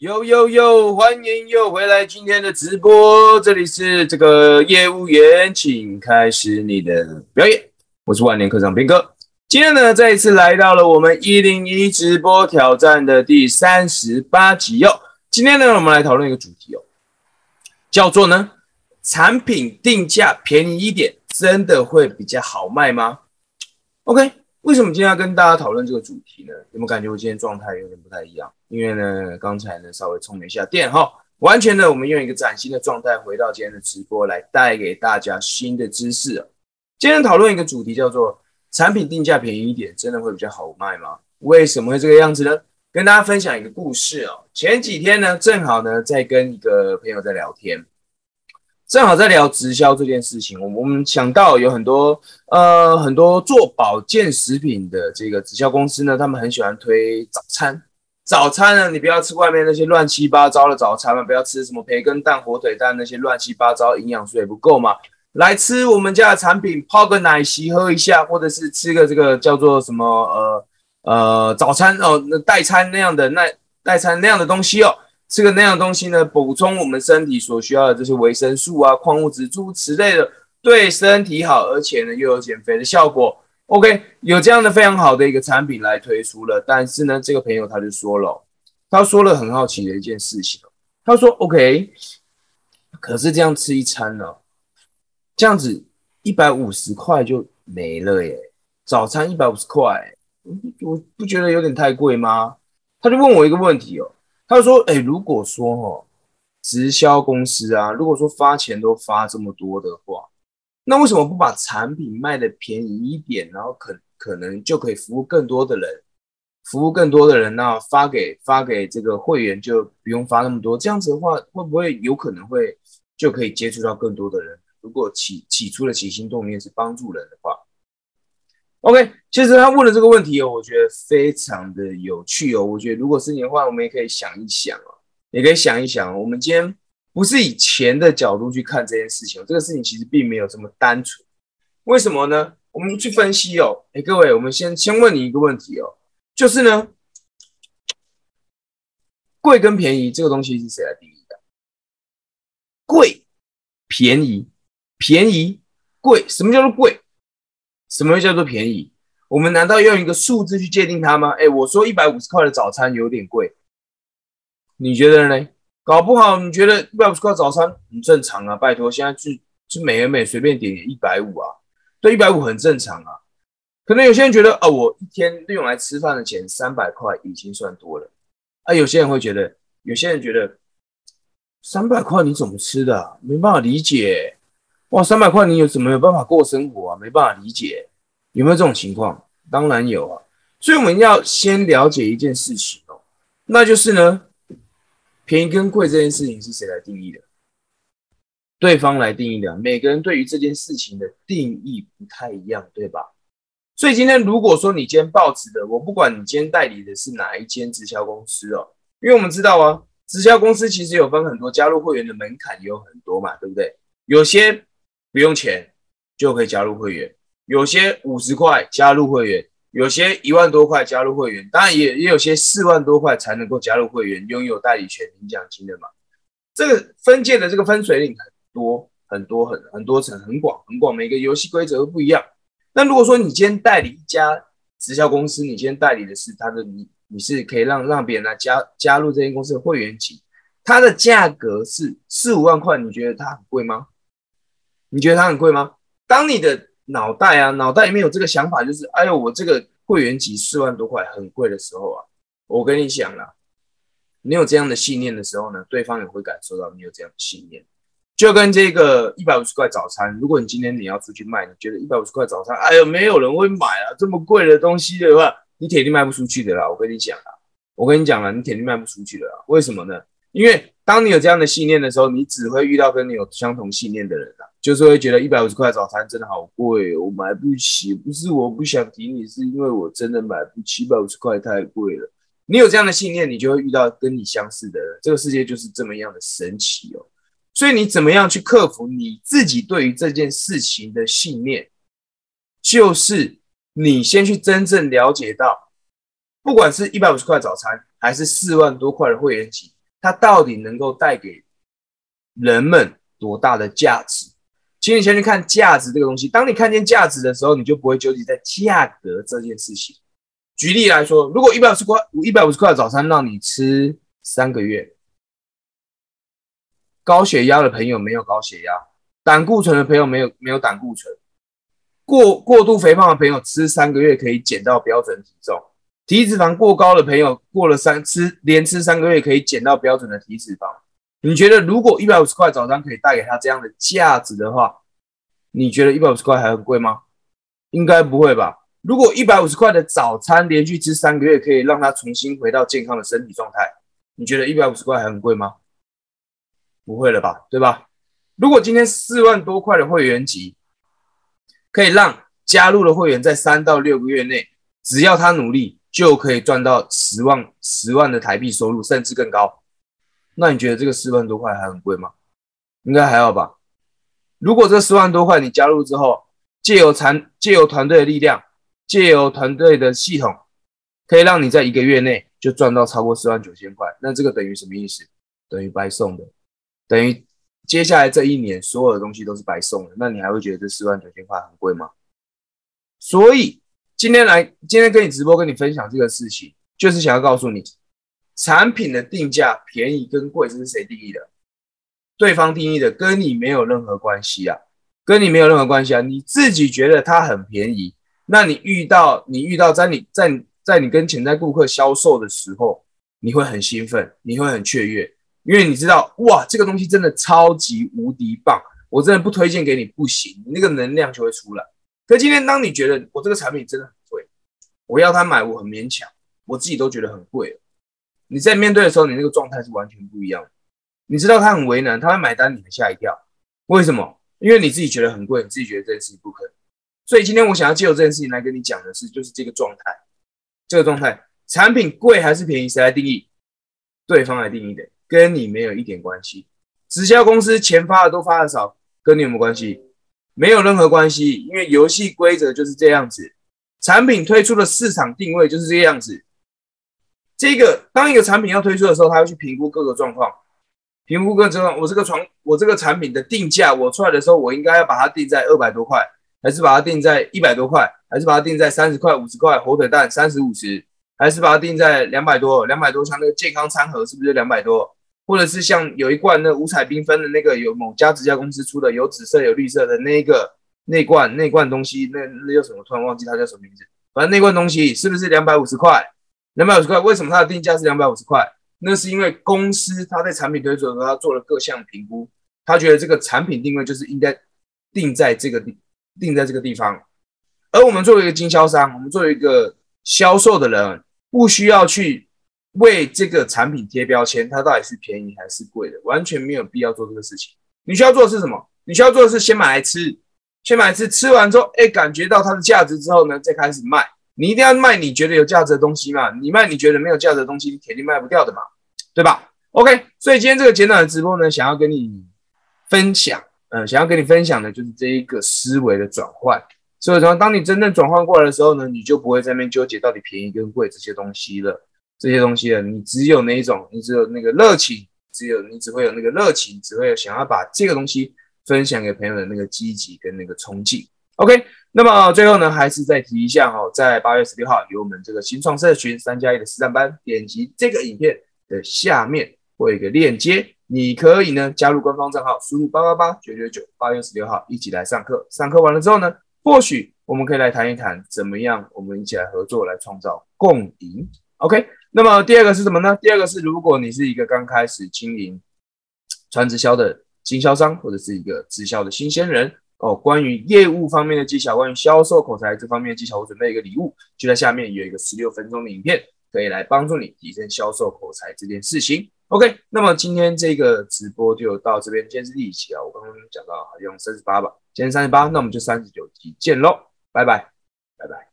呦呦呦，欢迎又回来今天的直播，这里是这个业务员，请开始你的表演。我是万年科长斌哥，今天呢再一次来到了我们一零一直播挑战的第三十八集哟。今天呢我们来讨论一个主题哦，叫做呢产品定价便宜一点，真的会比较好卖吗？OK，为什么今天要跟大家讨论这个主题呢？有没有感觉我今天状态有点不太一样？因为呢，刚才呢稍微充了一下电哈，完全呢我们用一个崭新的状态回到今天的直播来带给大家新的知识。今天讨论一个主题叫做产品定价便宜一点，真的会比较好卖吗？为什么会这个样子呢？跟大家分享一个故事哦。前几天呢，正好呢在跟一个朋友在聊天，正好在聊直销这件事情。我们想到有很多呃很多做保健食品的这个直销公司呢，他们很喜欢推早餐。早餐呢，你不要吃外面那些乱七八糟的早餐嘛，不要吃什么培根蛋、火腿蛋那些乱七八糟，营养素也不够嘛。来吃我们家的产品，泡个奶昔喝一下，或者是吃个这个叫做什么呃呃早餐哦，代餐那样的那代餐那样的东西哦，吃个那样东西呢，补充我们身体所需要的这些维生素啊、矿物质诸此类的，对身体好，而且呢又有减肥的效果。OK，有这样的非常好的一个产品来推出了，但是呢，这个朋友他就说了，他说了很好奇的一件事情，他说 OK，可是这样吃一餐呢，这样子一百五十块就没了耶，早餐一百五十块，我不觉得有点太贵吗？他就问我一个问题哦，他说，哎，如果说哦，直销公司啊，如果说发钱都发这么多的话。那为什么不把产品卖的便宜一点，然后可可能就可以服务更多的人，服务更多的人，那发给发给这个会员就不用发那么多，这样子的话会不会有可能会就可以接触到更多的人？如果起起初的起心动念是帮助人的话，OK，其实他问的这个问题哦，我觉得非常的有趣哦。我觉得如果是你的话，我们也可以想一想哦，也可以想一想，我们今天。不是以钱的角度去看这件事情，这个事情其实并没有这么单纯。为什么呢？我们去分析哦。哎，各位，我们先先问你一个问题哦，就是呢，贵跟便宜这个东西是谁来定义的？贵、便宜、便宜、贵，什么叫做贵？什么叫做便宜？我们难道用一个数字去界定它吗？哎，我说一百五十块的早餐有点贵，你觉得呢？搞不好你觉得一百五十块早餐很正常啊？拜托，现在去去美而美随便点一百五啊，对，一百五很正常啊。可能有些人觉得啊，我一天用来吃饭的钱三百块已经算多了啊。有些人会觉得，有些人觉得三百块你怎么吃的？没办法理解哇，三百块你有怎么有办法过生活啊？没办法理解，有没有这种情况？当然有啊。所以我们要先了解一件事情哦，那就是呢。便宜跟贵这件事情是谁来定义的？对方来定义的。每个人对于这件事情的定义不太一样，对吧？所以今天如果说你今天报纸的，我不管你今天代理的是哪一间直销公司哦，因为我们知道啊，直销公司其实有分很多，加入会员的门槛也有很多嘛，对不对？有些不用钱就可以加入会员，有些五十块加入会员。有些一万多块加入会员，当然也也有些四万多块才能够加入会员，拥有代理权、领奖金的嘛。这个分界的这个分水岭很多很多很很多层，很广很广，每个游戏规则都不一样。那如果说你今天代理一家直销公司，你今天代理的是他的你你是可以让让别人来加加入这间公司的会员级，它的价格是四五万块，你觉得它很贵吗？你觉得它很贵吗？当你的脑袋啊，脑袋里面有这个想法，就是哎呦，我这个会员级四万多块很贵的时候啊，我跟你讲啦，你有这样的信念的时候呢，对方也会感受到你有这样的信念。就跟这个一百五十块早餐，如果你今天你要出去卖，你觉得一百五十块早餐，哎呦，没有人会买啊，这么贵的东西的话，你铁定卖不出去的啦。我跟你讲啊，我跟你讲了，你铁定卖不出去的啦。为什么呢？因为当你有这样的信念的时候，你只会遇到跟你有相同信念的人啊。就是会觉得一百五十块早餐真的好贵，我买不起。不是我不想提你，是因为我真的买不起，一百五十块太贵了。你有这样的信念，你就会遇到跟你相似的人。这个世界就是这么样的神奇哦。所以你怎么样去克服你自己对于这件事情的信念？就是你先去真正了解到，不管是一百五十块早餐，还是四万多块的会员级，它到底能够带给人们多大的价值？请你先去看价值这个东西。当你看见价值的时候，你就不会纠结在价格这件事情。举例来说，如果一百五十块，一百五十块的早餐让你吃三个月，高血压的朋友没有高血压，胆固醇的朋友没有没有胆固醇，过过度肥胖的朋友吃三个月可以减到标准体重，体脂肪过高的朋友过了三吃连吃三个月可以减到标准的体脂肪。你觉得如果一百五十块早餐可以带给他这样的价值的话，你觉得一百五十块还很贵吗？应该不会吧。如果一百五十块的早餐连续吃三个月，可以让他重新回到健康的身体状态，你觉得一百五十块还很贵吗？不会了吧，对吧？如果今天四万多块的会员级，可以让加入的会员在三到六个月内，只要他努力，就可以赚到十万十万的台币收入，甚至更高。那你觉得这个四万多块还很贵吗？应该还好吧。如果这四万多块你加入之后，借由团借由团队的力量。借由团队的系统，可以让你在一个月内就赚到超过四万九千块。那这个等于什么意思？等于白送的，等于接下来这一年所有的东西都是白送的。那你还会觉得这四万九千块很贵吗？所以今天来，今天跟你直播，跟你分享这个事情，就是想要告诉你，产品的定价便宜跟贵，这是谁定义的？对方定义的，跟你没有任何关系啊，跟你没有任何关系啊，你自己觉得它很便宜。那你遇到你遇到在你在在你跟潜在顾客销售的时候，你会很兴奋，你会很雀跃，因为你知道哇，这个东西真的超级无敌棒，我真的不推荐给你不行，那个能量就会出来。可今天当你觉得我这个产品真的很贵，我要他买我很勉强，我自己都觉得很贵你在面对的时候，你那个状态是完全不一样的。你知道他很为难，他会买单，你会吓一跳，为什么？因为你自己觉得很贵，你自己觉得这件事情不可能。所以今天我想要借由这件事情来跟你讲的是，就是这个状态，这个状态，产品贵还是便宜，谁来定义？对方来定义的，跟你没有一点关系。直销公司钱发的多发的少，跟你有没有关系？没有任何关系，因为游戏规则就是这样子，产品推出的市场定位就是这个样子。这个当一个产品要推出的时候，他要去评估各个状况，评估各个状况。我这个床，我这个产品的定价，我出来的时候，我应该要把它定在二百多块。还是把它定在一百多块，还是把它定在三十块、五十块？火腿蛋三十五十，还是把它定在两百多？两百多，像那个健康餐盒是不是两百多？或者是像有一罐那五彩缤纷的那个，有某家直销公司出的，有紫色有绿色的那一个那罐那罐东西，那那叫什么？突然忘记它叫什么名字。反正那罐东西是不是两百五十块？两百五十块，为什么它的定价是两百五十块？那是因为公司它在产品推出的时候，它做了各项评估，他觉得这个产品定位就是应该定在这个地。定在这个地方，而我们作为一个经销商，我们作为一个销售的人，不需要去为这个产品贴标签，它到底是便宜还是贵的，完全没有必要做这个事情。你需要做的是什么？你需要做的是先买来吃，先买来吃，吃完之后，哎，感觉到它的价值之后呢，再开始卖。你一定要卖你觉得有价值的东西嘛？你卖你觉得没有价值的东西，你肯定卖不掉的嘛，对吧？OK，所以今天这个简短的直播呢，想要跟你分享。嗯，想要跟你分享的就是这一个思维的转换。所以说，当你真正转换过来的时候呢，你就不会在那边纠结到底便宜跟贵这些东西了。这些东西了，你只有那一种，你只有那个热情，只有你只会有那个热情，只会有想要把这个东西分享给朋友的那个积极跟那个冲劲。OK，那么最后呢，还是再提一下哈，在八月十六号有我们这个新创社群三加一的实战班，点击这个影片的下面会有一个链接。你可以呢加入官方账号，输入八八八九九九，八月十六号一起来上课。上课完了之后呢，或许我们可以来谈一谈怎么样，我们一起来合作来创造共赢。OK，那么第二个是什么呢？第二个是如果你是一个刚开始经营传直销的经销商，或者是一个直销的新鲜人哦，关于业务方面的技巧，关于销售口才这方面的技巧，我准备一个礼物，就在下面有一个十六分钟的影片，可以来帮助你提升销售口才这件事情。OK，那么今天这个直播就到这边。今天是第一期啊？我刚刚讲到好像三十八吧，今天三十八，那我们就三十九集见喽，拜拜，拜拜。